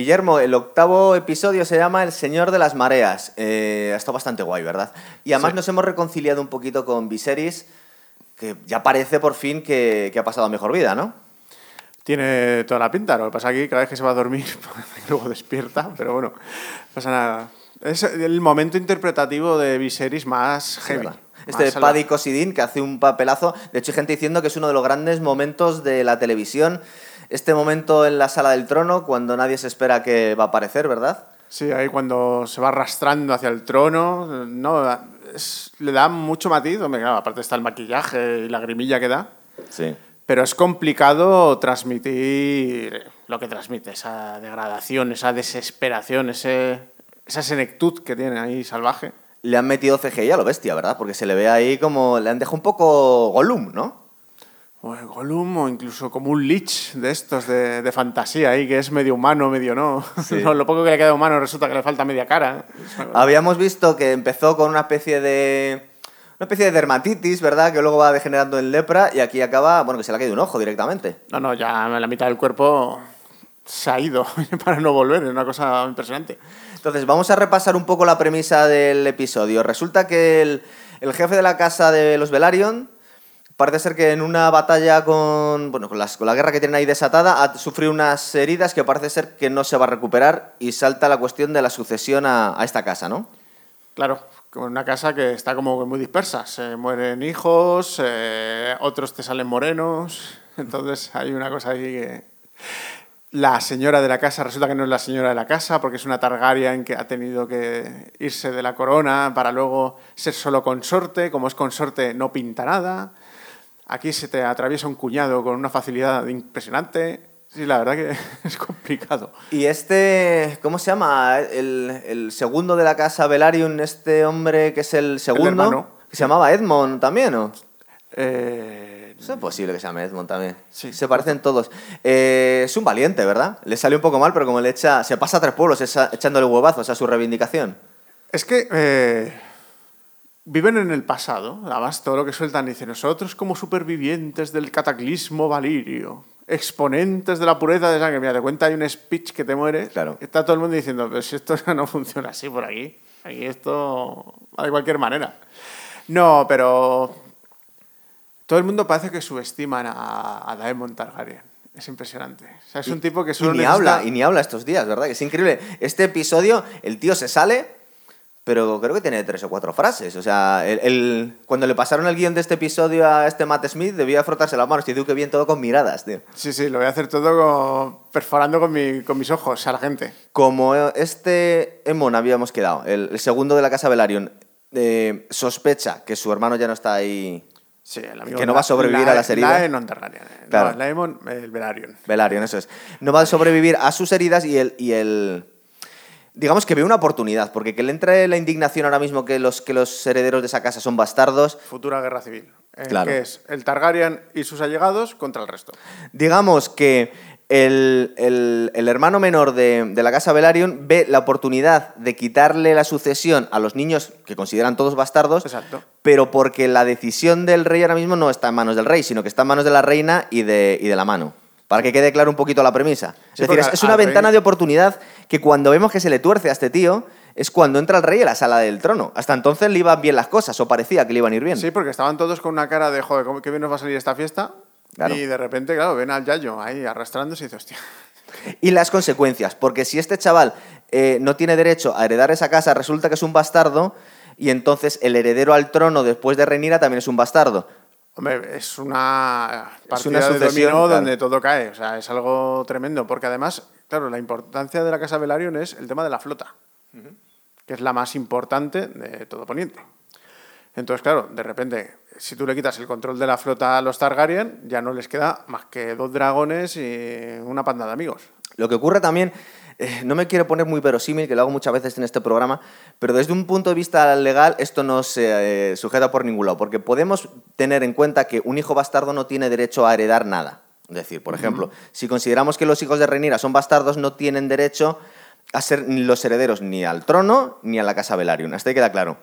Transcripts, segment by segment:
Guillermo, el octavo episodio se llama El Señor de las Mareas. Eh, ha estado bastante guay, ¿verdad? Y además Sí. nos hemos reconciliado un poquito con Viserys, que ya parece por fin que, que ha pasado a mejor vida, ¿no? Tiene toda la pinta. Lo que pasa aquí, cada vez que se va a dormir, luego despierta, pero bueno, no pasa nada. Es el momento interpretativo de Viserys más heavy. Este salvaje. Paddy Cosidín, que hace un papelazo. De hecho, hay gente diciendo que es uno de los grandes momentos de la televisión. Este momento en la sala del trono, cuando nadie se espera que va a aparecer, ¿verdad? Sí, ahí cuando se va arrastrando hacia el trono, no, es- le da mucho matiz. Hombre, claro, aparte está el maquillaje y la grimilla que da. Sí. Pero es complicado transmitir lo que transmite, esa degradación, esa desesperación, ese, esa senectud que tiene ahí salvaje. Le han metido CGI a lo bestia, ¿verdad? Porque se le ve ahí como... Le han dejado un poco Gollum, ¿no? O el Gollum, o incluso como un Lich de estos de, de fantasía ahí, que es medio humano, medio no. Sí. No, Lo poco que le queda humano resulta que le falta media cara. Habíamos visto que empezó con una especie de... Una especie de dermatitis, ¿verdad? Que luego va degenerando en lepra y aquí acaba, bueno, que se le ha caído un ojo directamente. No, no, ya la mitad del cuerpo se ha ido para no volver, es una cosa impresionante. Entonces, vamos a repasar un poco la premisa del episodio. Resulta que el, el jefe de la casa de los Velaryon parece ser que en una batalla con, bueno, con, las- con la guerra que tienen ahí desatada ha sufrido unas heridas que parece ser que no se va a recuperar y salta la cuestión de la sucesión a, esta casa, ¿no? Claro, una casa que está como muy dispersa. Se mueren hijos, eh, otros te salen morenos. Entonces hay una cosa ahí que. La señora de la casa resulta que no es la señora de la casa porque es una Targaryen que ha tenido que irse de la corona para luego ser solo consorte. Como es consorte, no pinta nada. Aquí se te atraviesa un cuñado con una facilidad impresionante. Sí, la verdad que es complicado. Y este, ¿cómo se llama? El, el segundo de la casa Velaryon, este hombre que es el segundo, hermano. que se llamaba Edmond también, ¿no? Eh, Es posible que se llame Edmond también. Sí. Se parecen todos. Eh, es un valiente, ¿verdad? Le sale un poco mal, pero como le echa. Se pasa a tres pueblos echándole huevazos a su reivindicación. Es que eh, viven en el pasado. Además, todo lo que sueltan dice nosotros como supervivientes del cataclismo valirio, exponentes de la pureza de sangre. Mira, te cuenta, hay un speech que te muere. Claro. Está todo el mundo diciendo, pero si esto no funciona así por aquí. Aquí esto va de cualquier manera. No, pero todo el mundo parece que subestiman a, a Daemon Targaryen. Es impresionante. O sea, es un tipo que Y solo ni necesita- habla, y ni habla estos días, ¿verdad? Que es increíble. Este episodio, el tío se sale, pero creo que tiene tres o cuatro frases. O sea, el, el- cuando le pasaron el guion de este episodio a este Matt Smith, debía frotarse las manos y dijo que bien todo con miradas, tío. Sí, sí, lo voy a hacer todo con- perforando con, mi- con mis ojos a la gente. Como este Emon habíamos quedado, el, el segundo de la casa Velaryon, eh, sospecha que su hermano ya no está ahí. Sí, el amigo Que no va a sobrevivir a las heridas. Targaryen. eh. Claro. No, Laemon, el Velaryon. Velaryon, eso es. No va a sobrevivir a sus heridas y el. Y el digamos que ve una oportunidad, porque que le entre la indignación ahora mismo que los, que los herederos de esa casa son bastardos, Futura guerra civil. eh, Claro. Que es el Targaryen y sus allegados contra el resto. digamos que el, el- el hermano menor de, de la casa Velaryon ve la oportunidad de quitarle la sucesión a los niños que consideran todos bastardos, Exacto. pero porque la decisión del rey ahora mismo no está en manos del rey, sino que está en manos de la reina y de, y de la mano. Para que quede claro un poquito la premisa. Sí, es decir, es, una ventana rey- de oportunidad que cuando vemos que se le tuerce a este tío, es cuando entra el rey a la sala del trono. Hasta entonces le iban bien las cosas, o parecía que le iban a ir bien. Sí, porque estaban todos con una cara de, joder, ¿cómo- qué bien nos va a salir esta fiesta. Claro. Y de repente, claro, ven al Yayo ahí arrastrándose y dice, hostia. Y las consecuencias, porque si este chaval eh, no tiene derecho a heredar esa casa, resulta que es un bastardo, y entonces el heredero al trono después de Renira también es un bastardo. Hombre, es una partida una de dominó donde todo cae. O sea, es algo tremendo. Porque además, claro, la importancia de la Casa Velaryon es el tema de la flota, que es la más importante de todo Poniente. Entonces, claro, de repente, si tú le quitas el control de la flota a los Targaryen, ya no les queda más que dos dragones y una panda de amigos. Lo que ocurre también, eh, no me quiero poner muy verosímil, que lo hago muchas veces en este programa, pero desde un punto de vista legal esto no se eh, sujeta por ningún lado, porque podemos tener en cuenta que un hijo bastardo no tiene derecho a heredar nada. Es decir, por ejemplo, si consideramos que los hijos de Rhaenyra son bastardos, no tienen derecho a ser ni los herederos ni al trono ni a la casa Velaryon. Hasta ahí queda claro.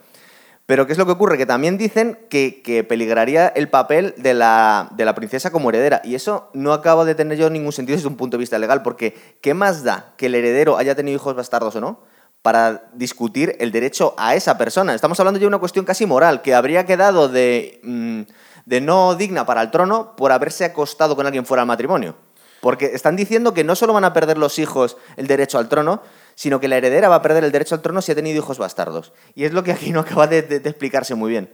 Pero ¿qué es lo que ocurre? Que también dicen que, peligraría el papel de la, de la princesa como heredera. Y eso no acaba de tener yo ningún sentido desde un punto de vista legal, porque ¿qué más da que el heredero haya tenido hijos bastardos o no? para discutir el derecho a esa persona. Estamos hablando ya de una cuestión casi moral, que habría quedado de, mm, de no digna para el trono por haberse acostado con alguien fuera del matrimonio. Porque están diciendo que no solo van a perder los hijos el derecho al trono, sino que la heredera va a perder el derecho al trono si ha tenido hijos bastardos. Y es lo que aquí no acaba de, de- de explicarse muy bien.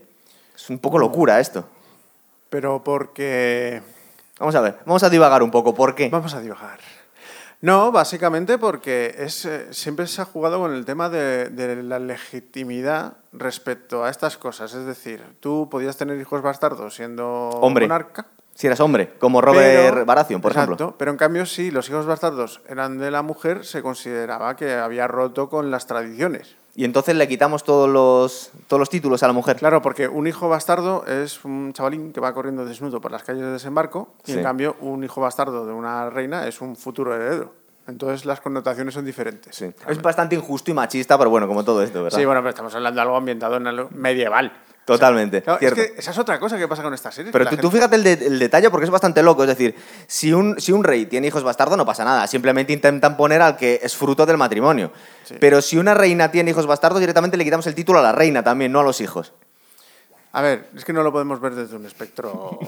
Es un poco locura esto. Pero porque... Vamos a ver, vamos a divagar un poco. ¿Por qué? Vamos a dibujar. No, básicamente porque es, eh, siempre se ha jugado con el tema de, de la legitimidad respecto a estas cosas. Es decir, tú podías tener hijos bastardos siendo Hombre. monarca. Si eras hombre, como Robert pero- Baratheon, por exacto, ejemplo. Pero en cambio, si los hijos bastardos eran de la mujer, se consideraba que había roto con las tradiciones. Y entonces le quitamos todos los, todos los títulos a la mujer. Claro, porque un hijo bastardo es un chavalín que va corriendo desnudo por las calles de desembarco y Sí. en cambio un hijo bastardo de una reina es un futuro heredero. Entonces las connotaciones son diferentes. Sí. Es bastante injusto y machista, pero bueno, como todo esto, ¿verdad? Sí, bueno, pero estamos hablando de algo ambientado en algo medieval. Totalmente, Claro, es que esa es otra cosa que pasa con estas series. Pero tú, tú fíjate el, de- el detalle porque es bastante loco. Es decir, si un, si un rey tiene hijos bastardos no pasa nada. Simplemente intentan poner al que es fruto del matrimonio. Sí. Pero si una reina tiene hijos bastardos, directamente le quitamos el título a la reina también, no a los hijos. A ver, es que no lo podemos ver desde un espectro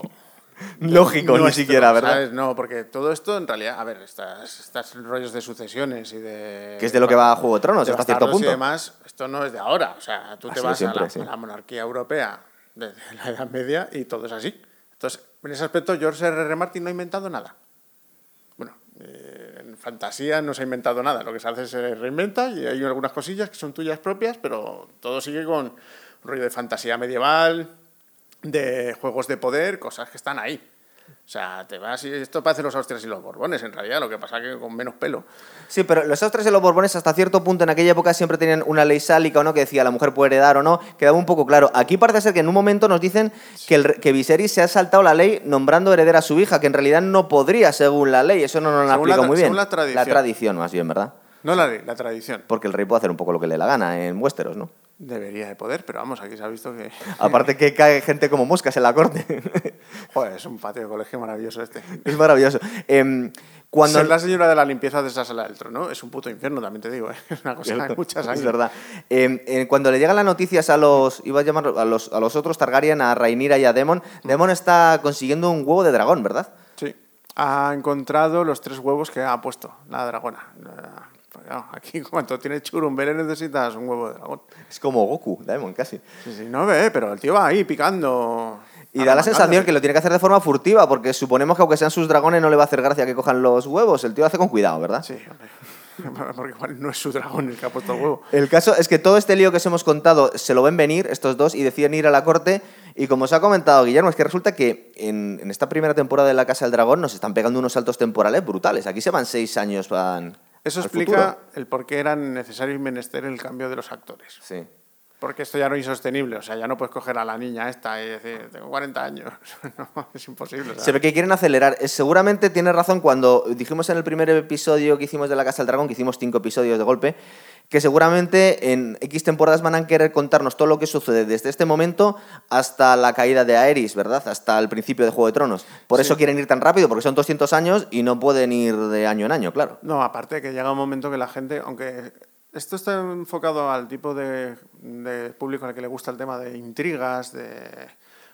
Lógico, ni nuestro, siquiera, ¿verdad? ¿sabes? No, porque todo esto en realidad, a ver, estas, estas rollos de sucesiones y de... Que es de lo que va a Juego de Tronos, de hasta cierto punto. Y demás, esto no es de ahora. O sea, tú Ha te vas siempre, a, la, sí. a la monarquía europea de la Edad Media y todo es así. Entonces, en ese aspecto, George R. R. Martin no ha inventado nada. Bueno, eh, en fantasía no se ha inventado nada. Lo que se hace es se reinventa y hay algunas cosillas que son tuyas propias, pero todo sigue con un rollo de fantasía medieval, de juegos de poder, cosas que están ahí. O sea, te vas y esto parece los Austrias y los Borbones, en realidad, lo que pasa que con menos pelo. Sí, pero los Austrias y los Borbones hasta cierto punto en aquella época siempre tenían una ley sálica o no que decía la mujer puede heredar o no, quedaba un poco claro. Aquí parece ser que en un momento nos dicen que, el, que Viserys se ha saltado la ley nombrando heredera a su hija, que en realidad no podría según la ley, eso no nos lo tra- muy bien. según la tradición. La tradición, más bien, ¿verdad? No la ley, la tradición. Porque el rey puede hacer un poco lo que le la gana en Westeros, ¿no? Debería de poder, pero vamos, aquí se ha visto que... Aparte que cae gente como moscas en la corte. Joder, es un patio de colegio maravilloso este. es maravilloso. Em, cuando... Ser la señora de la limpieza de esa sala del trono es un puto infierno, también te digo. ¿eh? Es una cosa de muchas Es verdad. Eh, eh, cuando le llegan las noticias a los, iba a llamar a los, a los otros Targaryen, a Rhaenyra y a Demon, Demon está consiguiendo un huevo de dragón, ¿verdad? Sí. Ha encontrado los tres huevos que ha puesto la dragona. Claro, aquí, cuando tienes churumbele, necesitas un huevo de dragón. Es como Goku, Demon, casi. Sí, sí, no ve, pero el tío va ahí picando. Y da la sensación que lo tiene que hacer de forma furtiva, porque suponemos que aunque sean sus dragones no le va a hacer gracia que cojan los huevos. El tío lo hace con cuidado, ¿verdad? Sí, hombre. Porque igual no es su dragón el que ha puesto el huevo. El caso es que todo este lío que os hemos contado se lo ven venir estos dos y deciden ir a la corte. Y como os ha comentado Guillermo, es que resulta que en, en esta primera temporada de La Casa del Dragón nos están pegando unos saltos temporales brutales. Aquí se van seis años van Eso explica futuro. el por qué era necesario y menester el cambio de los actores. Sí. Porque esto ya no es insostenible. O sea, ya no puedes coger a la niña esta y decir, tengo 40 años. No, es imposible. sea. Se ve que quieren acelerar. Eh, Seguramente tiene razón cuando dijimos en el primer episodio que hicimos de La Casa del Dragón, que hicimos cinco episodios de golpe, que seguramente en X temporadas van a querer contarnos todo lo que sucede desde este momento hasta la caída de Aerys, ¿verdad? Hasta el principio de Juego de Tronos. Por eso quieren ir tan rápido, porque son 200 años y no pueden ir de año en año, claro. No, aparte que llega un momento que la gente, aunque esto está enfocado al tipo de, de público al que le gusta el tema de intrigas, de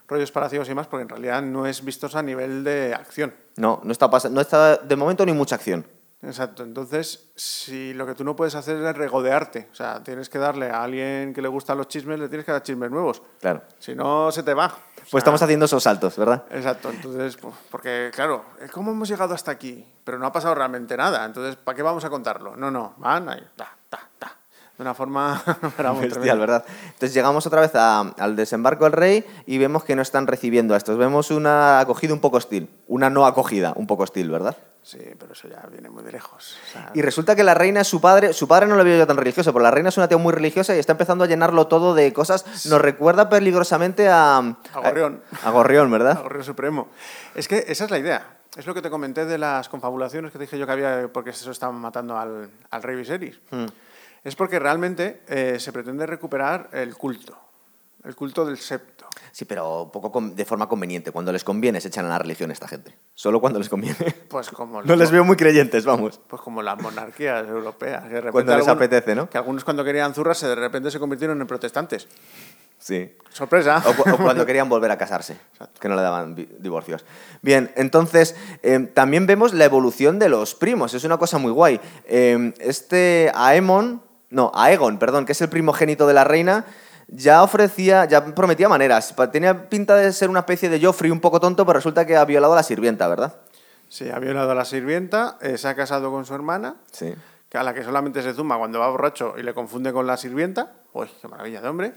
rollos palacios y más, porque en realidad no es vistosa a nivel de acción. No, no está, no está de momento ni mucha acción. Exacto, entonces si lo que tú no puedes hacer es regodearte, o sea, tienes que darle a alguien que le gustan los chismes, le tienes que dar chismes nuevos, Claro. si no se te va. O Pues sea, estamos haciendo esos saltos, ¿verdad? Exacto, entonces, pues, porque claro, ¿cómo hemos llegado hasta aquí? Pero no ha pasado realmente nada, entonces, ¿para qué vamos a contarlo? No, no, van ahí, ta, ta, de una forma Bestial. ¿verdad? Entonces llegamos otra vez a- al desembarco del rey y vemos que no están recibiendo a estos. Vemos una acogida un poco hostil, una no acogida un poco hostil, ¿verdad? Sí, pero eso ya viene muy de lejos. o sea, Y resulta que la reina es su padre, su padre no lo veo yo tan religioso, pero la reina es una tía muy religiosa y está empezando a llenarlo todo de cosas. Nos recuerda peligrosamente a... A Gorrión. A, Gorrión, ¿verdad? Gorrión Supremo. Es que esa es la idea. Es lo que te comenté de las confabulaciones que te dije yo que había porque eso estaban matando al, al rey Viserys. Hmm. Es porque realmente eh, se pretende recuperar el culto. El culto del. Sí, pero poco de forma conveniente. Cuando les conviene se echan a la religión esta gente. Solo cuando les conviene. Pues como, No les veo muy creyentes, vamos. pues como las monarquías europeas. que de Cuando les algunos- apetece, ¿no? Que algunos cuando querían zurrarse de repente se convirtieron en protestantes. Sí. Sorpresa. O, cu- o cuando querían volver a casarse, que no le daban divorcios. Bien, entonces eh, también vemos la evolución de los primos, es una cosa muy guay. Eh, este Aemon, no, Aegon, perdón, que es el primogénito de la reina, ya ofrecía, ya prometía maneras. Tenía pinta de ser una especie de Joffrey un poco tonto, pero resulta que ha violado a la sirvienta, ¿verdad? Sí, ha violado a la sirvienta, eh, se ha casado con su hermana, Sí. que a la que solamente se zumba cuando va borracho y le confunde con la sirvienta. Uy, qué maravilla de hombre.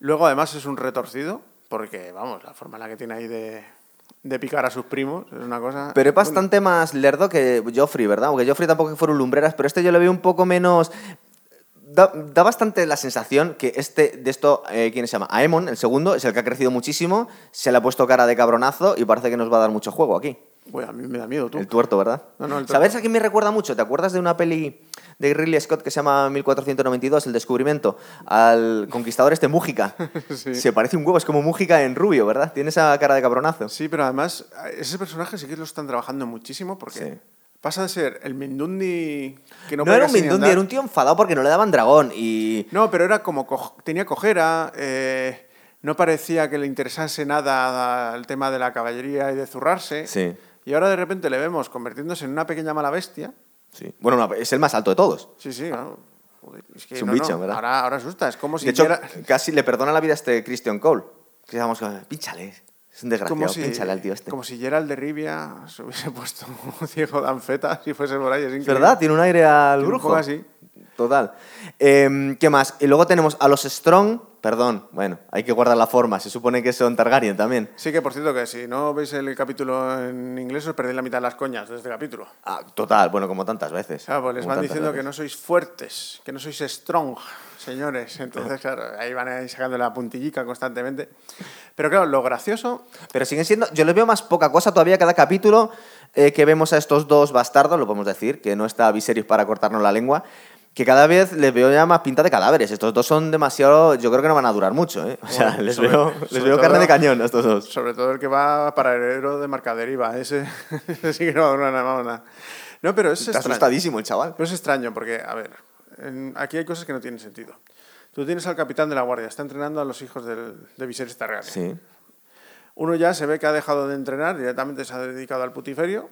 Luego, además, es un retorcido, porque, vamos, la forma en la que tiene ahí de, de picar a sus primos es una cosa... Pero es bastante más lerdo que Joffrey, ¿verdad? Aunque Joffrey tampoco fueron lumbreras, pero este yo le veo un poco menos... Da, da bastante la sensación que este, de esto, eh, ¿quién se llama? Aemon, el segundo, es el que ha crecido muchísimo, se le ha puesto cara de cabronazo y parece que nos va a dar mucho juego aquí. Uy, a mí me da miedo, tú. El tuerto, ¿verdad? No, no, el tuerto. ¿Sabes a quién me recuerda mucho? ¿Te acuerdas de una peli de Ridley Scott que se llama 1492, El Descubrimiento? Al conquistador este Mújica. Sí. Se parece un huevo, es como Mújica en rubio, ¿verdad? Tiene esa cara de cabronazo. Sí, pero además, ese personaje sí que lo están trabajando muchísimo, porque Sí. Pasa de ser el Mindundi que no, No, era un Mindundi, era un tío enfadado porque no le daban dragón y... No, pero era como co- tenía cojera, eh, no parecía que le interesase nada el tema de la caballería y de zurrarse. Sí. Y ahora de repente le vemos convirtiéndose en una pequeña mala bestia. Sí. Bueno, no, es el más alto de todos. Sí, sí, claro. Joder, es, que Es un no, bicho, no, ¿verdad? Ahora, ahora asusta, es como si de hecho, casi le perdona la vida a este Christian Cole. Que digamos, pínchale. Es un desgraciado, como si, pínchale al tío este. como si Gerald de Rivia se hubiese puesto ciego de anfeta si fuese por ahí. Es verdad, tiene un aire al un brujo. así. Total. Em, ¿Qué más? Y luego tenemos a los Strong. Perdón, bueno, hay que guardar la forma. Se supone que son Targaryen también. Sí que, por cierto, que si no veis el capítulo en inglés os perdéis la mitad de las coñas de este capítulo. Ah, total, bueno, como tantas veces. Claro, pues les Como van diciendo que no sois fuertes, que no sois strong, señores. Entonces, claro, ahí van ahí sacando la puntillica constantemente. Pero claro, lo gracioso, Pero siguen siendo. Yo les veo más poca cosa todavía cada capítulo eh, que vemos a estos dos bastardos, lo podemos decir, que no está Viserys para cortarnos la lengua. Que cada vez les veo ya más pinta de cadáveres. Estos dos son demasiado. Yo creo que no van a durar mucho, ¿eh? O sea, Bueno, les sobre- veo, les veo carne de cañón a estos dos. sobre todo el que va para heredero de Marcaderiva, ese, ese sí que no va a durar nada, nada. No, pero es Está extraño. asustadísimo el chaval. Pero es extraño porque, a ver, en- aquí hay cosas que no tienen sentido. Tú tienes al capitán de la guardia, está entrenando a los hijos del, de Viserys Targaryen. Sí. Uno ya se ve que ha dejado de entrenar, directamente se ha dedicado al putiferio,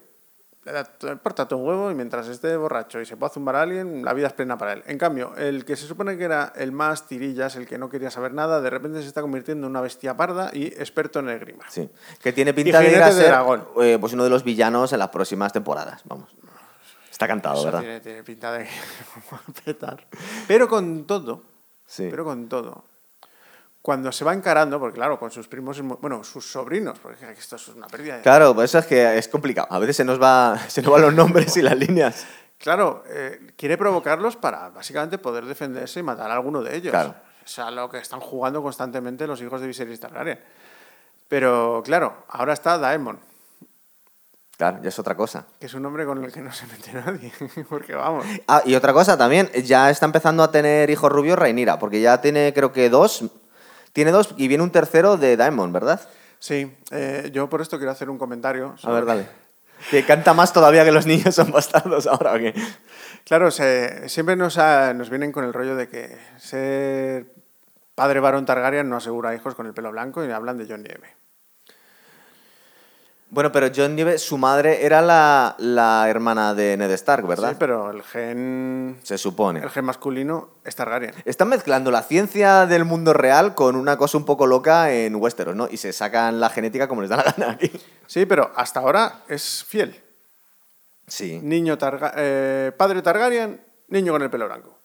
todo un huevo y mientras esté borracho y se pueda zumbar a alguien, la vida es plena para él. En cambio, el que se supone que era el más tirillas, el que no quería saber nada, de repente se está convirtiendo en una bestia parda y experto en esgrima. Sí. Que tiene pinta de ir a de ser dragón. eh, pues uno de los villanos en las próximas temporadas. Vamos. Está cantado, Eso ¿verdad? tiene, tiene pinta de que petar. Pero con todo, Sí. pero con todo, cuando se va encarando, porque claro, con sus primos, bueno, sus sobrinos, porque esto es una pérdida de... Claro, pues eso es que es complicado. A veces se nos va, se nos van los nombres y las líneas. Claro, eh, quiere provocarlos para básicamente poder defenderse y matar a alguno de ellos. Claro. Es a lo que están jugando constantemente los hijos de Viserys Targaryen. Pero claro, ahora está Daemon, Claro, ya es otra cosa. que es un nombre con el que no se mete nadie. Porque vamos. Ah, y otra cosa también, ya está empezando a tener hijos rubios Reinira, porque ya tiene creo que dos, tiene dos y viene un tercero de Diamond, ¿verdad? Sí, eh, yo por esto quiero hacer un comentario. A sobre- ver, dale. Que canta más todavía que los niños son bastardos ahora, ¿o qué? Claro, se- siempre nos, ha- nos vienen con el rollo de que ser padre varón Targaryen no asegura hijos con el pelo blanco y hablan de John Nieve. Bueno, pero John Nieve, su madre era la, la hermana de Ned Stark, ¿verdad? Sí, pero el gen, Se supone. el gen masculino es Targaryen. Están mezclando la ciencia del mundo real con una cosa un poco loca en Westeros, ¿no? Y se sacan la genética como les da la gana aquí. Sí, pero hasta ahora es fiel. Sí. Niño Targa- eh, padre Targaryen, niño con el pelo blanco.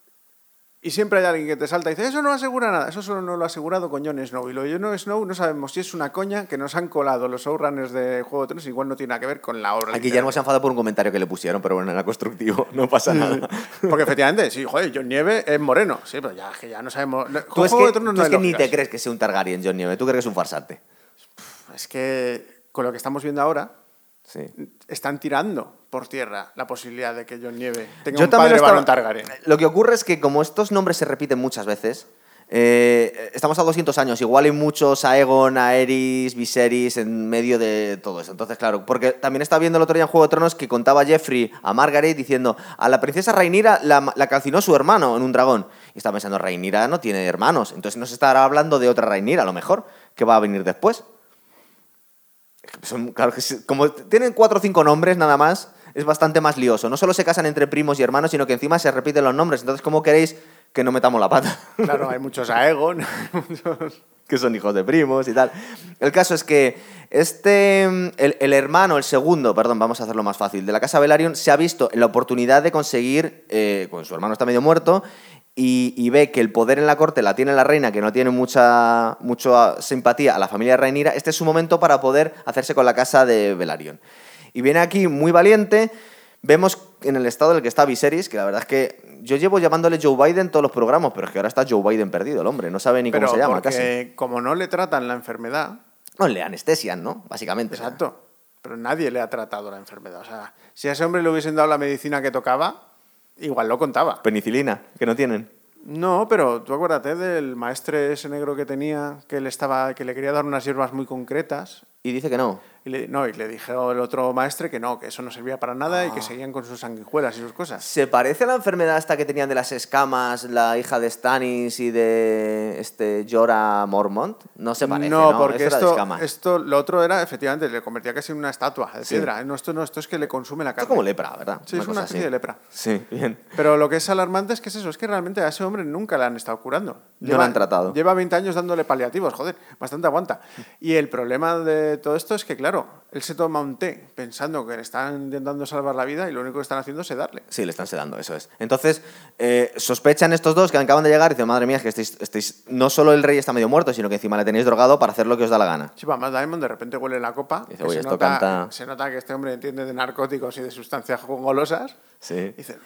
Y siempre hay alguien que te salta y dice, eso no asegura nada, eso solo no lo ha asegurado con Jon Snow. Y lo de Jon Snow no sabemos si es una coña que nos han colado los showrunners de Juego de Tronos, igual no tiene nada que ver con la obra. Aquí ya hemos enfadado por un comentario que le pusieron, pero bueno, era constructivo, no pasa nada. Porque efectivamente, sí, joder, John Nieve es moreno. Sí, pero ya, que ya no sabemos. Tú es Juego que, de Tronos tú no es que ni te crees que sea un Targaryen, John Nieve. Tú crees que es un farsante. Es que con lo que estamos viendo ahora, Sí. están tirando por tierra la posibilidad de que John Nieve tenga Yo un también padre estaba- varón Targaryen. Lo que ocurre es que como estos nombres se repiten muchas veces, Eh, estamos a 200 años, igual hay muchos Aegon, Aerys, Viserys en medio de todo eso. Entonces, claro, porque también estaba viendo el otro día en Juego de Tronos que contaba Jeffrey a Margaret diciendo a la princesa Rhaenyra la, la calcinó su hermano en un dragón. Y estaba pensando, Rhaenyra no tiene hermanos, entonces no se estará hablando de otra Rhaenyra a lo mejor, que va a venir después. Son, claro que sí, como tienen cuatro o cinco nombres nada más, es bastante más lioso. No solo se casan entre primos y hermanos, sino que encima se repiten los nombres. Entonces, ¿cómo queréis que no metamos la pata? Claro, hay muchos Aegon, muchos... que son hijos de primos y tal. El caso es que este, el, el hermano, el segundo, perdón, vamos a hacerlo más fácil, de la casa Velaryon, se ha visto en la oportunidad de conseguir, eh, pues su hermano está medio muerto, y, y ve que el poder en la corte la tiene la reina, que no tiene mucha, mucha simpatía a la familia de Rhaenyra, este es su momento para poder hacerse con la casa de Velaryon. Y viene aquí muy valiente. Vemos en el estado en el que está Viserys, que la verdad es que yo llevo llamándole Joe Biden todos los programas, pero es que ahora está Joe Biden perdido, el hombre, no sabe ni Pero cómo se llama casi. como no le tratan la enfermedad, No, le anestesian, ¿no? Básicamente. exacto, pero nadie le ha tratado la enfermedad. O sea, si a ese hombre le hubiesen dado la medicina que tocaba, igual lo contaba. Penicilina, que no tienen. No, pero tú acuérdate del maestre ese negro que tenía, que le, estaba, que le quería dar unas hierbas muy concretas. Y dice que no. Y le, no, y le dijo el otro maestre que no, que eso no servía para nada y que seguían con sus sanguijuelas y sus cosas. ¿Se parece a la enfermedad esta que tenían de las escamas la hija de Stannis y de este Jorah Mormont? No se parece, ¿no? no, porque esto, escamas. esto, lo otro era, efectivamente, le convertía casi en una estatua de Sí. piedra. No, esto no, esto es que le consume la Esto carne. es como lepra, ¿verdad? Sí, es cosa una así. especie de lepra. Sí, bien. Pero lo que es alarmante es que es eso, es que realmente a ese hombre nunca le han estado curando. No lo han tratado. Lleva 20 años dándole paliativos, joder, bastante aguanta. Y el problema de todo esto es que, claro, él se toma un té pensando que le están intentando salvar la vida y lo único que están haciendo es sedarle. Sí, le están sedando, eso es. Entonces, eh, sospechan estos dos que acaban de llegar y dicen, madre mía, es que estáis, estáis- no solo el rey está medio muerto, sino que encima le tenéis drogado para hacer lo que os da la gana. Sí, va, más Diamond de repente huele la copa. Dice, que "Oye, se, esto nota, canta". se nota que este hombre entiende de narcóticos y de sustancias golosas. Sí. Dice,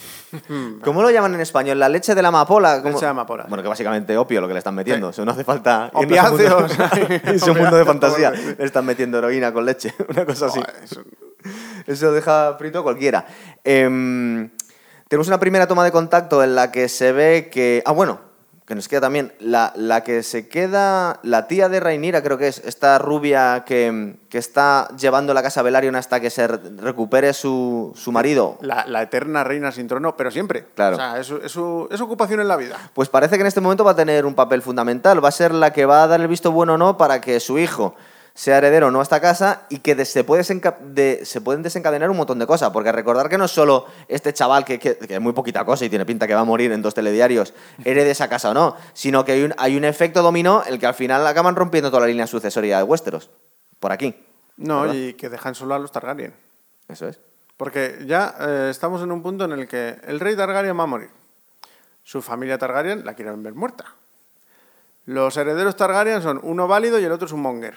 ¿Cómo lo llaman en español? ¿La leche de la amapola? ¿Cómo? Leche de amapola. Bueno, que básicamente opio lo que le están metiendo. Sí. O sea, no hace falta... Opiáceos. Es un mundo de fantasía. sí. Le están metiendo heroína con leche. Una cosa así. "Joder, eso- Eso deja frito a cualquiera. Em, tenemos una primera toma de contacto en la que se ve que. Ah, bueno, que nos queda también. La, la que se queda. La tía de Rhaenyra, creo que es. Esta rubia que, que está llevando la casa Velaryon hasta que se re- recupere su, su marido. La, la eterna reina sin trono, pero siempre. Claro. O sea, es, su- es su, es su ocupación en la vida. Pues parece que en este momento va a tener un papel fundamental. Va a ser la que va a dar el visto bueno o no para que su hijo sea heredero o no a esta casa y que de- se, puede de- se pueden desencadenar un montón de cosas. Porque recordar que no es solo este chaval, que, que- que es muy poquita cosa y tiene pinta que va a morir en dos telediarios, herede esa casa o no, sino que hay un, hay un efecto dominó el que al final acaban rompiendo toda la línea sucesoria de Westeros. Por aquí. No, ¿Verdad? y que dejan solo a los Targaryen. Eso es. Porque ya eh, estamos en un punto en el que el rey Targaryen va a morir. Su familia Targaryen la quieren ver muerta. Los herederos Targaryen son uno válido y el otro es un monger.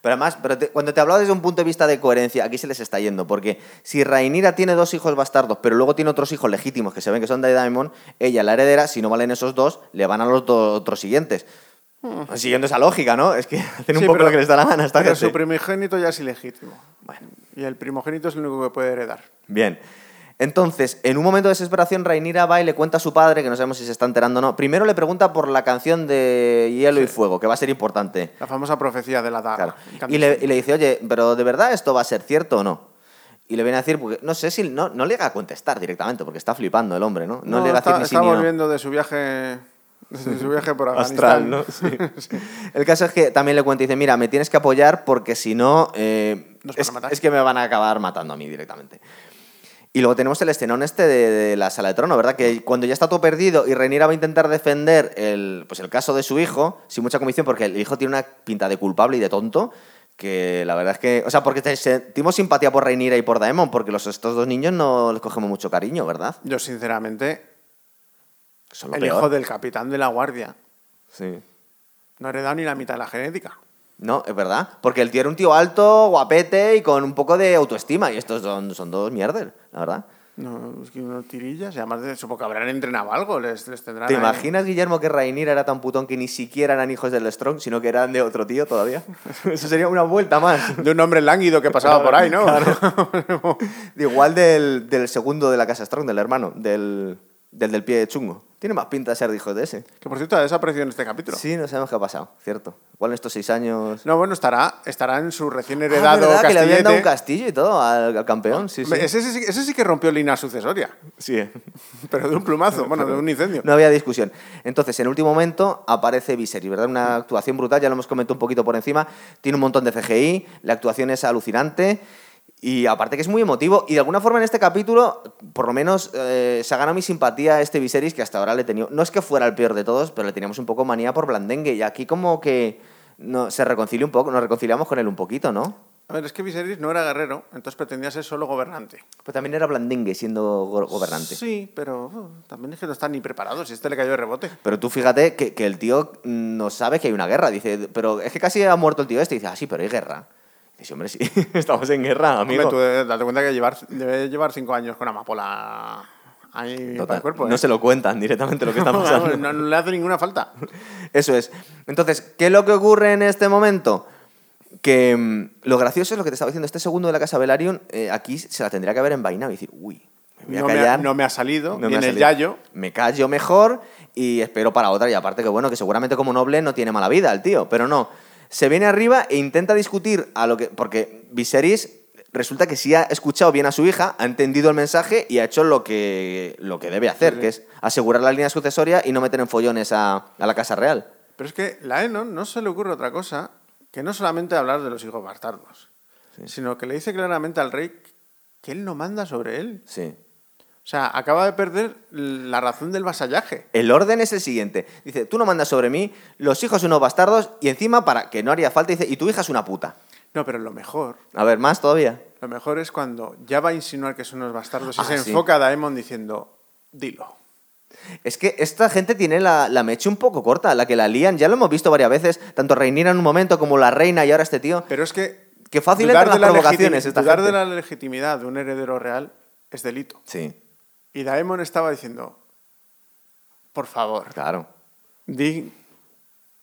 Pero además, pero te- cuando te hablaba desde un punto de vista de coherencia, aquí se les está yendo, porque si Rhaenyra tiene dos hijos bastardos, pero luego tiene otros hijos legítimos que se ven que son de Daemon, ella, la heredera, si no valen esos dos, le van a los dos otros siguientes. Siguiendo esa lógica, ¿no? Es que hacen un Hmm. Sí, poco pero- lo que les da la gana esta Pero gente. su primogénito ya es ilegítimo. Bueno, Y el primogénito es el único que puede heredar. bien. Entonces, en un momento de desesperación, Rhaenyra va y le cuenta a su padre, que no sabemos si se está enterando o no. Primero le pregunta por la canción de Hielo y Fuego, que va a ser importante. La famosa profecía de la daga. Claro. Y, le, y le dice, oye, pero ¿de verdad esto va a ser cierto o no? Y le viene a decir, porque no sé si no, no le llega a contestar directamente, porque está flipando el hombre, ¿no? No, le llega a está, decir ni sí está no. volviendo de su viaje, de su viaje por Astral, Afganistán. ¿no? Sí. El caso es que también le cuenta y dice, mira, me tienes que apoyar porque si no, eh, es, a es que me van a acabar matando a mí directamente. Y luego tenemos el escenón este de, de la sala de trono, ¿verdad? Que cuando ya está todo perdido y Rhaenyra va a intentar defender el, pues el caso de su hijo, sin mucha convicción, porque el hijo tiene una pinta de culpable y de tonto, que la verdad es que... O sea, porque sentimos simpatía por Rhaenyra y por Daemon, porque los, estos dos niños no les cogemos mucho cariño, ¿verdad? Yo, sinceramente, Son lo el peor. hijo del capitán de la guardia Sí. no ha heredado ni la mitad de la genética. No, es verdad. Porque el tío era un tío alto, guapete y con un poco de autoestima. Y estos son, son dos mierder, la verdad. No, es que unos tirillas, y además de, supongo que habrán entrenado algo, les, les tendrán ¿Te ahí- imaginas, Guillermo, que Rhaenyra era tan putón que ni siquiera eran hijos del Strong, sino que eran de otro tío todavía? Eso sería una vuelta más. De un hombre lánguido que pasaba por ahí, ¿no? De igual del, del segundo de la casa Strong, del hermano, del, del del pie chungo. Tiene más pinta de ser de de ese. Que por cierto ha desaparecido en este capítulo. Sí, no sabemos qué ha pasado, cierto. Igual en estos seis años... No, bueno, estará, estará en su recién Ah, heredado ¿verdad? Que le habían dado un castillo y todo al, al campeón, sí, sí. Ese, sí- ese sí que rompió línea sucesoria, Sí. pero de un plumazo, bueno, de un incendio. No había discusión. Entonces, en el último momento aparece Viserys, ¿verdad? Una actuación brutal, ya lo hemos comentado un poquito por encima. Tiene un montón de CGI, la actuación es alucinante. Y aparte que es muy emotivo. Y de alguna forma en este capítulo, por lo menos, eh, se ha ganado mi simpatía a este Viserys que hasta ahora le tenía. No es que fuera el peor de todos, pero le teníamos un poco manía por Blandengue. Y aquí como que no, se reconcilia un poco, nos reconciliamos con él un poquito, ¿no? A ver, es que Viserys no era guerrero, entonces pretendía ser solo gobernante. Pues también era Blandengue siendo go- gobernante. Sí, pero uh, también es que no están ni preparados, y este le cayó de rebote. Pero tú fíjate que, que el tío no sabe que hay una guerra. Dice, pero es que casi ha muerto el tío este. Y dice, ah, sí, pero hay guerra. Dice, hombre, sí, estamos en guerra, amigo. Hombre, tú debes date cuenta que llevar, debe llevar cinco años con amapola ahí para Total, el cuerpo. No ¿eh? se lo cuentan directamente lo que está pasando. Vamos, no, no le hace ninguna falta. Eso es. Entonces, ¿qué es lo que ocurre en este momento? Que mm, lo gracioso es lo que te estaba diciendo. Este segundo de la casa Velaryon, eh, aquí se la tendría que haber envainado y decir, uy, me voy a No me, ha, callar. no me ha salido, no me ha el salido. yayo. Me callo mejor y espero para otra. Y aparte que bueno, que seguramente como noble no tiene mala vida el tío, pero no. Se viene arriba e intenta discutir a lo que. Porque Viserys resulta que sí ha escuchado bien a su hija, ha entendido el mensaje y ha hecho lo que, lo que debe hacer, Sí, sí. que es asegurar la línea sucesoria y no meter en follones a, a la casa real. Pero es que la Enon no se le ocurre otra cosa que no solamente hablar de los hijos bastardos, sino que le dice claramente al rey que él no manda sobre él. Sí. O sea, acaba de perder la razón del vasallaje. El orden es el siguiente. Dice, tú no mandas sobre mí, los hijos son unos bastardos y encima, para que no haría falta, dice, y tu hija es una puta. No, pero lo mejor, A ver, más todavía. lo mejor es cuando ya va a insinuar que son unos bastardos y Ah, se sí. enfoca a Daemon diciendo, dilo. Es que esta gente tiene la, la mecha un poco corta, la que la lían. Ya lo hemos visto varias veces, tanto Reinira en un momento como la reina y ahora este tío. Pero es que... Qué fácil entran las la provocaciones esta Dudar gente. de la legitimidad de un heredero real es delito. Sí, Y Daemon estaba diciendo, por favor, claro. di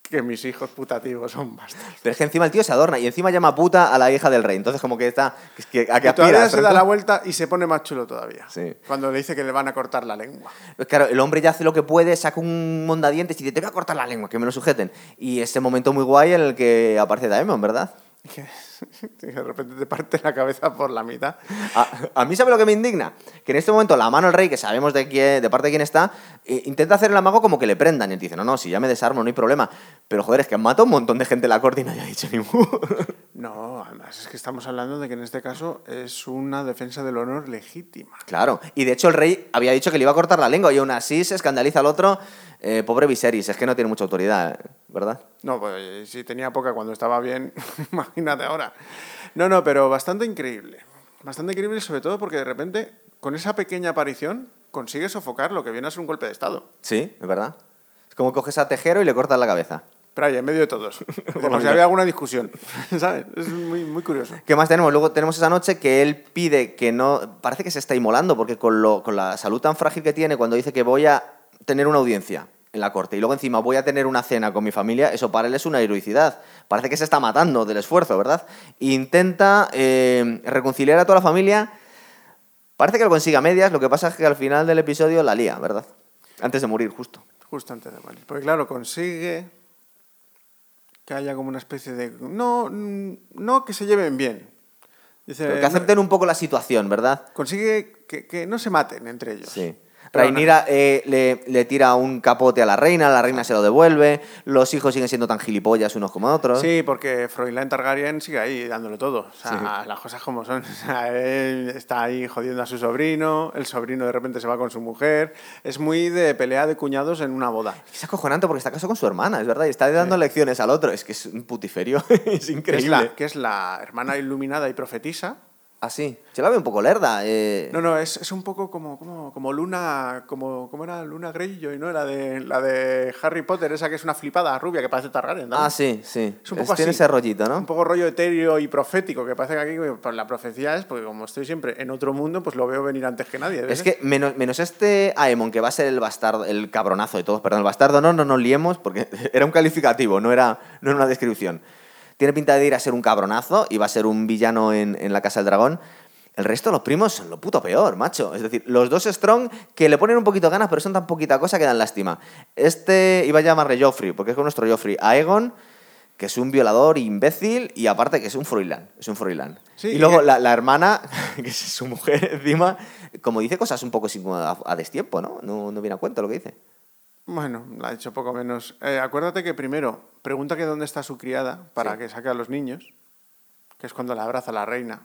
que mis hijos putativos son bastardos. Pero es que encima el tío se adorna y encima llama puta a la hija del rey. Entonces como que está... es que, ¿A qué Y todavía aspiras? se da la vuelta y se pone más chulo todavía. Sí. Cuando le dice que le van a cortar la lengua. Pues Claro, el hombre ya hace lo que puede, saca un mondadientes y dice, te voy a cortar la lengua, que me lo sujeten. Y ese momento muy guay en el que aparece Daemon, ¿verdad? Y que de repente te parte la cabeza por la mitad. A, a mí sabe lo que me indigna, que en este momento la mano del rey, que sabemos de quién, de parte de quién está, eh, intenta hacer el amago como que le prendan y él dice, no, no, si ya me desarmo, no hay problema. Pero joder, es que han matado un montón de gente en la corte y nadie ha dicho ni mu. No, además es que estamos hablando de que en este caso es una defensa del honor legítima. Claro, y de hecho el rey había dicho que le iba a cortar la lengua y aún así se escandaliza al otro. Eh, pobre Viserys, es que no tiene mucha autoridad, ¿verdad? No, pues si tenía poca cuando estaba bien, imagínate ahora. No, no, pero bastante increíble. Bastante increíble sobre todo porque de repente, con esa pequeña aparición, consigue sofocar lo que viene a ser un golpe de Estado. Sí, es verdad. Es como coges a Tejero y le cortas la cabeza. Pero ahí, en medio de todos. Como si había alguna discusión. ¿Sabes? Es muy, muy curioso. ¿Qué más tenemos? Luego tenemos esa noche que él pide que no. Parece que se está inmolando, porque con, lo, con la salud tan frágil que tiene, cuando dice que voy a tener una audiencia en la corte y luego encima voy a tener una cena con mi familia, eso para él es una heroicidad. Parece que se está matando del esfuerzo, ¿verdad? Intenta eh, reconciliar a toda la familia. Parece que lo consigue a medias, lo que pasa es que al final del episodio la lía, ¿verdad? Antes de morir, justo. Justo antes de morir. Porque claro, consigue que haya como una especie de... No, no que se lleven bien. Dice, que acepten un poco la situación, ¿verdad? consigue que, que no se maten entre ellos. Sí. Rhaenyra eh, le, le tira un capote a la reina, la reina se lo devuelve, los hijos siguen siendo tan gilipollas unos como otros. Sí, porque Froilán Targaryen sigue ahí dándolo todo. O sea, las cosas como son. O sea, él está ahí jodiendo a su sobrino, el sobrino de repente se va con su mujer. Es muy de pelea de cuñados en una boda. Es acojonante porque está casado con su hermana, es verdad, y está dando lecciones al otro. Es que es un putiferio, es Que es, increíble. la, que es la hermana iluminada y profetisa. Ah, sí. Se la ve un poco lerda. eh. No, no, es, es un poco como, como, como Luna, como, como era Luna Greyjoy, ¿no? La de, la de Harry Potter, esa que es una flipada rubia que parece Targaryen. ¿no? Ah, sí, sí. Es un poco tiene así. ese rollito, Un ¿no? poco rollo etéreo y profético, que parece que aquí pues, la profecía es, porque como estoy siempre en otro mundo, pues lo veo venir antes que nadie. Es que menos, menos este Aemon, que va a ser el bastardo, el cabronazo de todos, perdón, el bastardo no, no nos liemos, porque era un calificativo, no era, no era una descripción. Tiene pinta de ir a ser un cabronazo y va a ser un villano en, en la Casa del Dragón. El resto, los primos, son lo puto peor, macho. Es decir, los dos Strong que le ponen un poquito de ganas, pero son tan poquita cosa que dan lástima. Este iba a llamarle Joffrey, porque es con nuestro Joffrey. Aegon, que es un violador imbécil y aparte que es un Froilán. Es un Froilán. Sí, y luego y- la, la hermana, que es su mujer encima, como dice cosas un poco sin, a, a destiempo, ¿no? ¿no? No viene a cuenta lo que dice. Bueno, la ha dicho poco menos. Eh, acuérdate que primero pregunta que dónde está su criada para Sí. que saque a los niños, que es cuando la abraza la reina.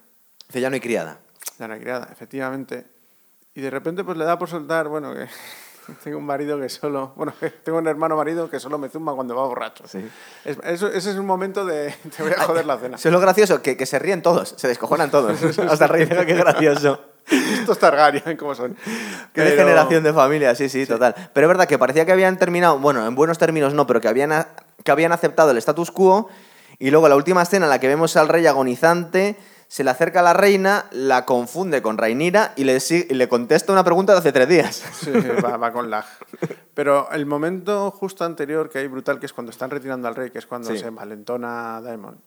Dice, ya no hay criada. Ya no hay criada, efectivamente. Y de repente pues le da por soltar, bueno, que tengo un marido que solo, bueno, tengo un hermano marido que solo me zumba cuando va borracho. Sí. Es- eso- ese es un momento de te voy a joder la cena. Eso es lo gracioso, que, que se ríen todos, se descojonan todos. Hasta el rey que gracioso. Estos Targaryen, ¿cómo son? Qué Pero- degeneración de familia, sí, sí, total. Pero es verdad que parecía que habían terminado, bueno, en buenos términos no, pero que habían, que habían aceptado el status quo. Y luego la última escena en la que vemos al rey agonizante, se le acerca a la reina, la confunde con Rainira y le, si- y le contesta una pregunta de hace tres días. Sí, va, va con lag. Pero el momento justo anterior que hay brutal, que es cuando están retirando al rey, que es cuando Sí. se envalentona Daemon,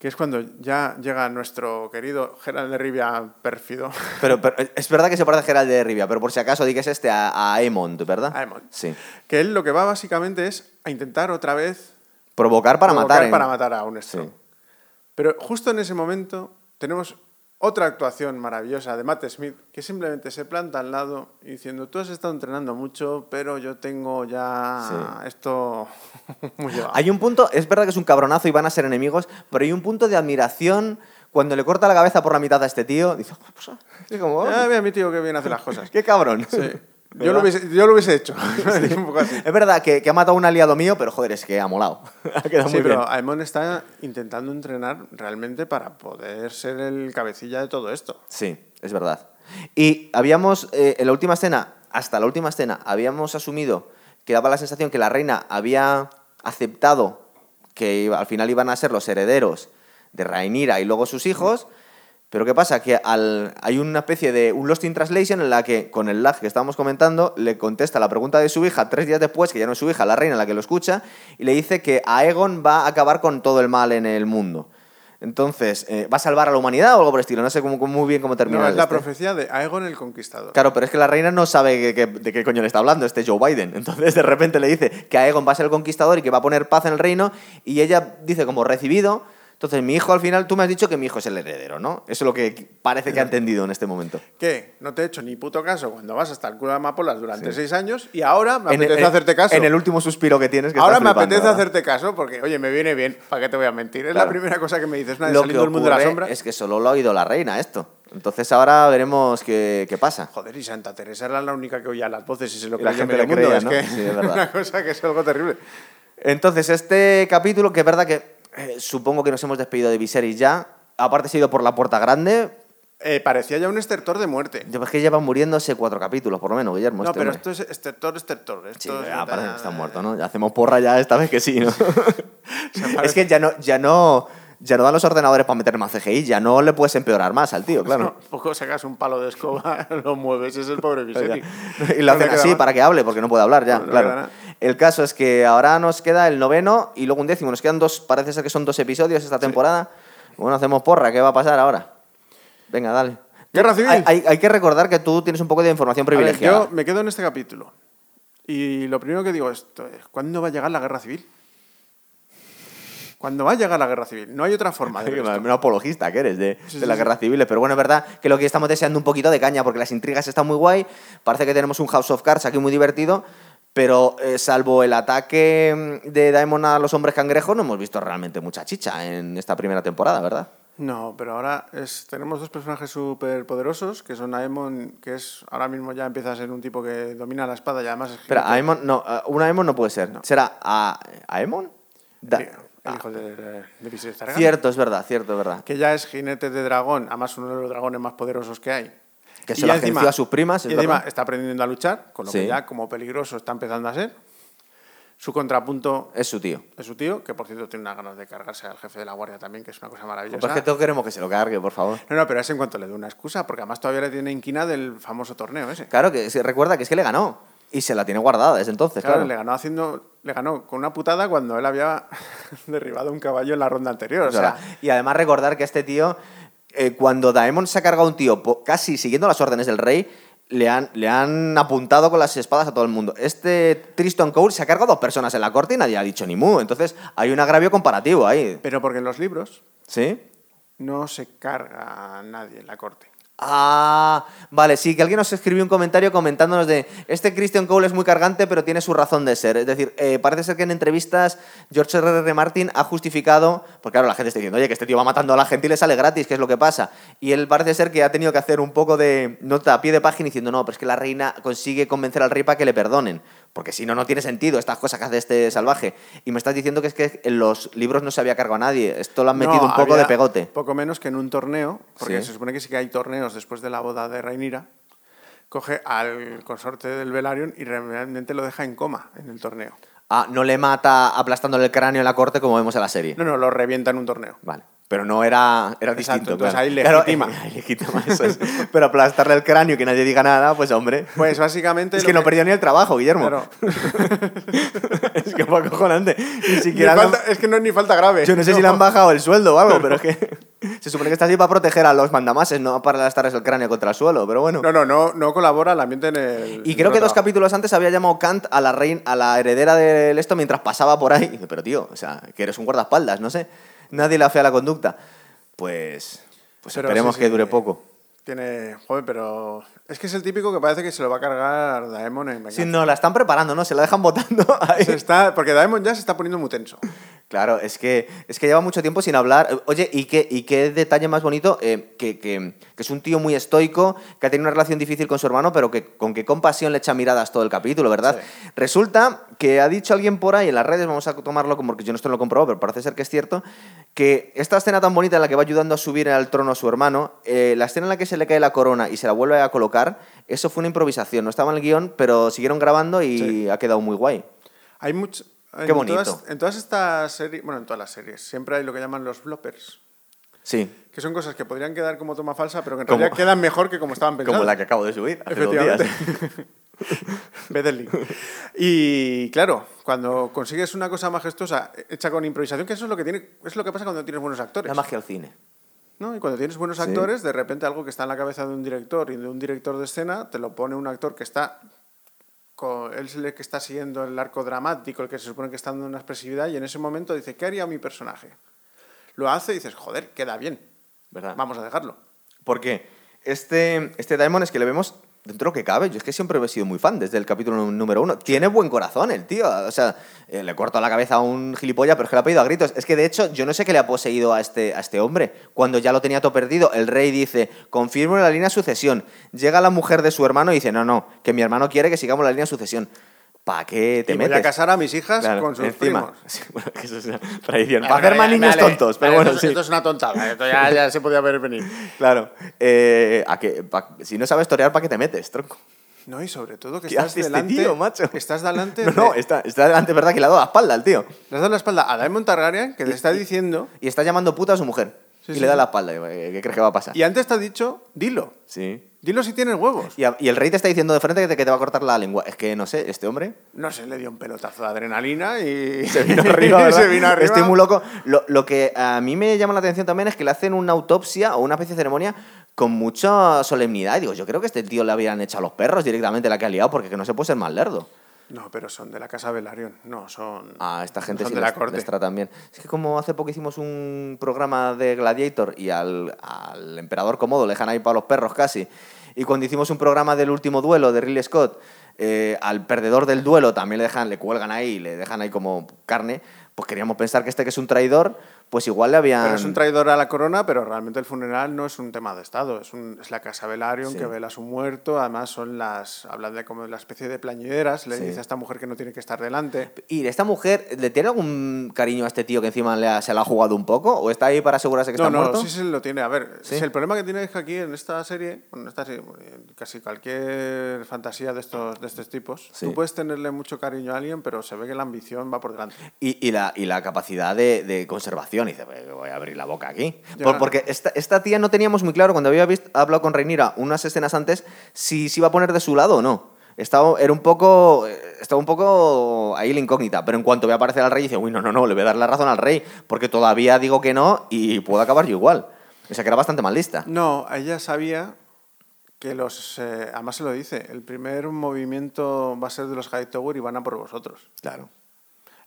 que es cuando ya llega nuestro querido Gerald de Rivia pérfido. Pero, pero es verdad que se parece a Gerald de Rivia, pero por si acaso di que es este a, a Aemond, ¿verdad? A Aemond. Sí. Que él lo que va básicamente es a intentar otra vez Provocar para provocar matar. en- para matar a un Sí. Strong. Pero justo en ese momento tenemos otra actuación maravillosa de Matt Smith que simplemente se planta al lado diciendo, tú has estado entrenando mucho, pero yo tengo ya Sí. esto muy llevado". Hay un punto, es verdad que es un cabronazo y van a ser enemigos, pero hay un punto de admiración cuando le corta la cabeza por la mitad a este tío. Dice, "Oh, pues, ah", Ah, mira mi tío que bien hace las cosas. qué cabrón. Sí. Yo, lo hubiese, yo lo hubiese hecho. un poco así. Es verdad que, que ha matado a un aliado mío, pero joder, es que ha molado. ha quedado Sí, muy pero bien. Aemon está intentando entrenar realmente para poder ser el cabecilla de todo esto. Sí, es verdad. Y habíamos, eh, en la última escena, hasta la última escena, habíamos asumido que daba la sensación que la reina había aceptado que al final iban a ser los herederos de Rhaenyra y luego sus hijos. Pero ¿qué pasa? Que al, hay una especie de un Lost in Translation en la que, con el lag que estábamos comentando, le contesta la pregunta de su hija tres días después, que ya no es su hija, la reina la que lo escucha, y le dice que Aegon va a acabar con todo el mal en el mundo. Entonces, eh, ¿va a salvar a la humanidad o algo por el estilo? No sé cómo, cómo- muy bien cómo termina. No, es la este. profecía de Aegon el Conquistador. Claro, pero es que la reina no sabe que- que- de qué coño le está hablando este Joe Biden. Entonces, de repente le dice que Aegon va a ser el conquistador y que va a poner paz en el reino. Y ella dice como recibido. Entonces, mi hijo al final, tú me has dicho que mi hijo es el heredero, ¿no? Eso es lo que parece que ha entendido en este momento. ¿Qué? No te he hecho ni puto caso cuando vas hasta el culo de amapolas durante seis años y ahora me En apetece hacerte caso. En el último suspiro que tienes. Que ahora estás me flipando, apetece ¿verdad? hacerte caso porque, oye, me viene bien. ¿Para qué te voy a mentir? Es Claro. la primera cosa que me dices. Lo que del mundo de la sombra. es que solo lo ha oído la reina esto. Entonces ahora veremos qué, qué pasa. Joder, y Santa Teresa era la única que oía las voces y se lo Y la creía gente le mundo. creía, es ¿no? que Sí, es verdad. una cosa que es algo terrible. Entonces, este capítulo, que es verdad que eh, supongo que nos hemos despedido de Viserys ya, aparte se ha ido por la puerta grande, Eh, parecía ya un estertor de muerte. yo es que llevan muriéndose cuatro capítulos, por lo menos, Guillermo. No, este pero hombre. esto es estertor, estertor. Esto Sí, es ya verdad. parece que está muerto, ¿no? Ya hacemos porra ya esta vez que sí, ¿no? es que ya no, ya no, ya no dan los ordenadores para meter más CGI, ya no le puedes empeorar más al tío, claro. Poco sacas un palo de escoba, lo mueves, es el pobre Viserys. Y lo No hacen así más. para que hable, porque no puede hablar ya, No claro. El caso es que ahora nos queda el noveno y luego un décimo. Nos quedan dos, parece ser que son dos episodios esta temporada. Bueno, hacemos porra, ¿qué va a pasar ahora? Venga, dale. Guerra civil. Hay, hay- hay que recordar que tú tienes un poco de información A ver, privilegiada. yo me quedo en este capítulo. Y lo primero que digo es, ¿cuándo va a llegar la guerra civil? ¿Cuándo va a llegar la guerra civil? No hay otra forma de ver. Un apologista que eres de, Sí, de sí, las sí. guerras civiles. Pero bueno, es verdad que lo que estamos deseando un poquito de caña, porque las intrigas están muy guay. Parece que tenemos un House of Cards aquí muy divertido. Pero eh, salvo el ataque mm, de Daemon a los hombres cangrejos, no hemos visto realmente mucha chicha en esta primera temporada, ¿verdad? No, pero ahora es, tenemos dos personajes súper poderosos, que son Aemon, que es ahora mismo ya empieza a ser un tipo que domina la espada y además es jinete. Aemon, no, eh, un Aemon no puede ser. ¿Será a, Aemon? Da- el hijo de, de, de Viserys Targaryen. cierto, es verdad, cierto, es verdad. Que ya es jinete de dragón, además uno de los dragones más poderosos que hay. Que Y se lo agenció a sus primas, es y encima está aprendiendo a luchar, con lo Sí. que ya como peligroso está empezando a ser. Su contrapunto Es su tío. es su tío, que por cierto tiene unas ganas de cargarse al jefe de la guardia también, que es una cosa maravillosa. Pues es que todos queremos que se lo cargue, por favor. No, no, pero es en cuanto le dé una excusa, porque además todavía le tiene inquina del famoso torneo ese. Claro, que se recuerda que es que le ganó. Y se la tiene guardada desde entonces, Claro, claro. le ganó haciendo, le ganó con una putada cuando él había derribado un caballo en la ronda anterior. O sea, y además recordar que este tío eh, cuando Daemon se ha cargado a un tío casi siguiendo las órdenes del rey, le han, le han apuntado con las espadas a todo el mundo. Este Tristan Cole se ha cargado a dos personas en la corte y nadie ha dicho ni mu. Entonces hay un agravio comparativo ahí. Pero porque en los libros ¿Sí? no se carga a nadie en la corte. Ah, vale, sí, que alguien nos escribió un comentario comentándonos de este Christian Cole es muy cargante, pero tiene su razón de ser. Es decir, eh, parece ser que en entrevistas George R. R. Martin ha justificado, porque claro, la gente está diciendo, oye, que este tío va matando a la gente y le sale gratis, ¿qué es lo que pasa? Y él parece ser que ha tenido que hacer un poco de nota a pie de página diciendo, no, pero es que la reina consigue convencer al rey para que le perdonen. Porque si no, no tiene sentido estas cosas que hace este salvaje. Y me estás diciendo que es que en los libros no se había cargado a nadie. Esto lo han metido No, un poco de pegote. Poco menos que en un torneo, porque Sí. se supone que sí que hay torneos después de la boda de Rhaenyra, coge al consorte del Velaryon y realmente lo deja en coma en el torneo. Ah, no le mata aplastándole el cráneo en la corte como vemos en la serie. No, no, lo revienta en un torneo. Vale. Pero no era, era Exacto, distinto. entonces claro. ahí Claro, legitima. ahí legitima, eso es. Pero aplastarle el cráneo y que nadie diga nada, pues hombre. Pues básicamente... es lo que no perdió ni el trabajo, Guillermo. Claro. es que fue acojonante. Ni Ni siquiera. han- falta- es que no es ni falta grave. Yo no sé si le han bajado el sueldo o algo, pero es que. Se supone que está así para proteger a los mandamases, no para aplastarles el cráneo contra el suelo, pero bueno. No, no, no, no colabora el ambiente en el... Y creo que dos capítulos antes había llamado Kant a la reina, a la heredera del esto mientras pasaba por ahí. Pero tío, o sea, que eres un guardaespaldas, no sé. Nadie le afea la conducta. Pues, pues Pero esperemos sí, que dure poco. Tiene... Joder, pero... Es que es el típico que parece que se lo va a cargar Daemon en venganza. Sí, no, la están preparando, ¿no? Se la dejan votando ahí. Se está... Porque Daemon ya se está poniendo muy tenso. Claro, es que, es que lleva mucho tiempo sin hablar. Oye, ¿y qué, y qué detalle más bonito? Eh, que, que- que es un tío muy estoico, que ha tenido una relación difícil con su hermano, pero que con qué compasión le echa miradas todo el capítulo, ¿verdad? Sí. Resulta que ha dicho alguien por ahí en las redes, vamos a tomarlo como porque yo no esto lo he comprobado, pero parece ser que es cierto, que esta escena tan bonita en la que va ayudando a subir al trono a su hermano, eh, la escena en la que se le cae la corona y se la vuelve a colocar, eso fue una improvisación. No estaba en el guion, pero siguieron grabando y Sí. ha quedado muy guay. Hay mucho... Qué bonito. Todas, en todas estas series, bueno, en todas las series, siempre hay lo que llaman los bloppers, Sí, que son cosas que podrían quedar como toma falsa, pero que en Como- realidad quedan mejor que como estaban pensadas. como la que acabo de subir hace dos días. Efectivamente. Link. Y claro, cuando consigues una cosa majestuosa hecha con improvisación, que eso es lo que tiene, es lo que pasa cuando tienes buenos actores. La magia al cine. ¿No? Y cuando tienes buenos Sí. actores, de repente algo que está en la cabeza de un director y de un director de escena, te lo pone un actor que está. con- él es el que está siguiendo el arco dramático, el que se supone que está dando una expresividad, y en ese momento dice, ¿qué haría mi personaje? Lo hace y dices, joder, queda bien, ¿Verdad? vamos a dejarlo. Porque este, este Daemon es que le vemos dentro de lo que cabe. Yo es que siempre he sido muy fan desde el capítulo nú- número uno. Tiene buen corazón el tío. O sea, eh, le corto la cabeza a un gilipollas, pero es que le ha pedido a gritos. Es que de hecho, yo no sé qué le ha poseído a este, a este hombre. Cuando ya lo tenía todo perdido, el rey dice: Confirmo la línea de sucesión. Llega la mujer de su hermano y dice: No, no, que mi hermano quiere que sigamos la línea de sucesión. ¿Para qué te y metes? voy a casar a mis hijas Claro, con sus encima. primos. Sí, bueno, eso es una tradición. Para hacer más niños tontos, pero Vale, bueno, esto, sí. esto es una tontada, esto ya, ya se podía ver venir. Claro. Eh, a que, pa- si no sabes torear, ¿para qué te metes, tronco? No, y sobre todo que ¿Qué estás este delante. tío, macho? Estás delante. No, no, de- está, está delante, ¿verdad? Que le ha dado la espalda al tío. Le has dado la espalda a Daemon Targaryen, que le está diciendo. Y está llamando puta a su mujer. Sí, y sí, le da la espalda. ¿Qué, qué crees que va a pasar? Y antes te ha dicho, dilo. Sí. Dilo si tienes huevos. Y, a- y el rey te está diciendo de frente que te, que te va a cortar la lengua. Es que, no sé, este hombre No sé, le dio un pelotazo de adrenalina y. se vino arriba, se vino arriba. Estoy muy loco. Lo, lo que a mí me llama la atención también es que le hacen una autopsia o una especie de ceremonia con mucha solemnidad. Y digo, yo creo que este tío le habían echado a los perros directamente la que ha liado porque que no se puede ser más lerdo. No, pero son de la casa Velaryon. No, son. A esta gente son sí de les, la corte. les tratan bien. Es que como hace poco hicimos un programa de Gladiator y al, al emperador Comodo le dejan ahí para los perros casi. Y cuando hicimos un programa del último duelo de Ridley Scott, eh, al perdedor del duelo también le dejan, le cuelgan ahí, le dejan ahí como carne. Pues queríamos pensar que este que es un traidor, pues igual le habían... Pero es un traidor a la corona, pero realmente el funeral no es un tema de Estado, es, un- es la casa Velaryon Sí. que vela a su muerto, además son las, hablan de como la especie de plañideras, le Sí. dice a esta mujer que no tiene que estar delante. ¿Y esta mujer le tiene algún cariño a este tío que encima le ha- se la ha jugado un poco? ¿O está ahí para asegurarse que No, está no, muerto? sí se lo tiene. A ver, Sí. si el problema que tiene es que aquí en esta serie, bueno, en esta serie, casi cualquier fantasía de estos, de estos tipos, tú puedes tenerle mucho cariño a alguien, pero se ve que la ambición va por delante. Y, y la, y la capacidad de, de conservación. Y dice, "Pues, voy a abrir la boca aquí. Por- porque esta, esta tía no teníamos muy claro, cuando había visto, hablado con Reinira unas escenas antes, si se iba a poner de su lado o no. Estaba, era un poco, eh, estaba un poco ahí la incógnita. Pero en cuanto ve aparecer al rey, dice, uy, no, no, no, le voy a dar la razón al rey. Porque todavía digo que no y puedo acabar yo igual. O sea, que era bastante mal lista. No, ella sabía que los... eh, además se lo dice, el primer movimiento va a ser de los Hightower y van a por vosotros. Claro.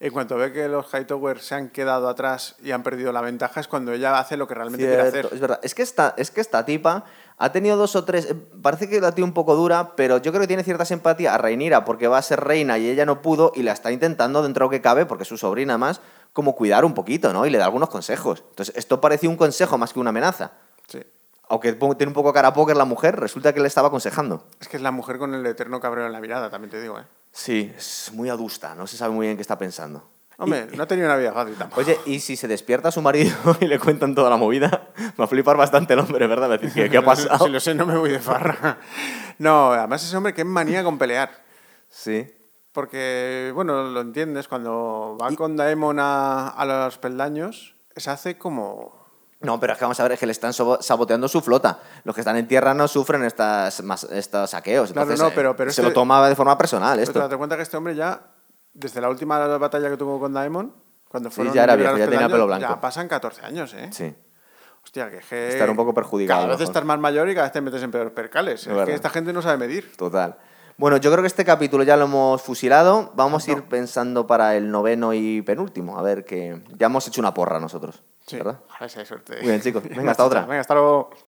En cuanto ve que los Hightower se han quedado atrás y han perdido la ventaja, es cuando ella hace lo que realmente quiere hacer. Es verdad. Es que, esta, es que esta tipa ha tenido dos o tres. eh, Parece que la tiene un poco dura, pero yo creo que tiene cierta simpatía a Reinira porque va a ser reina y ella no pudo y la está intentando dentro de lo que cabe, porque es su sobrina más, como cuidar un poquito, ¿no? Y le da algunos consejos. Entonces, esto parecía un consejo más que una amenaza. Sí. Aunque tiene un poco cara a póker la mujer, resulta que le estaba aconsejando. Es que es la mujer con el eterno cabreo en la mirada, también te digo, ¿eh? Sí, es muy adusta, no se sabe muy bien qué está pensando. Hombre, no ha tenido una vida fácil tampoco. Oye, y si se despierta su marido y le cuentan toda la movida, va a flipar bastante el hombre, ¿verdad? Va a decir, ¿qué, qué ha pasado? Si lo sé, no me voy de farra. No, además ese hombre que es manía con pelear. Sí. Porque, bueno, lo entiendes, cuando va con Daemon a, a los peldaños, se hace como... No, pero es que vamos a ver, es que le están saboteando su flota. Los que están en tierra no sufren estas, estos saqueos. Claro, Entonces, no, pero- eh, pero se este- lo toma de forma personal Pero esto. date cuenta que este hombre ya, desde la última batalla que tuvo con Daemon, cuando Sí, fueron ya era viejo, ya tenía pelo blanco. Ya pasan 14 años, ¿eh? Sí. Hostia, que que... Estar un poco perjudicado, Cada vez estás más mayor y cada vez te metes en peores percales. Es, verdad. que esta gente no sabe medir. Total. Bueno, yo creo que este capítulo ya lo hemos fusilado. Vamos a ir pensando para el noveno y penúltimo. A ver que ya hemos hecho una porra nosotros. Sí. ¿Verdad? A ver si hay suerte. Muy bien, chicos. Venga, hasta otra. Venga, hasta luego.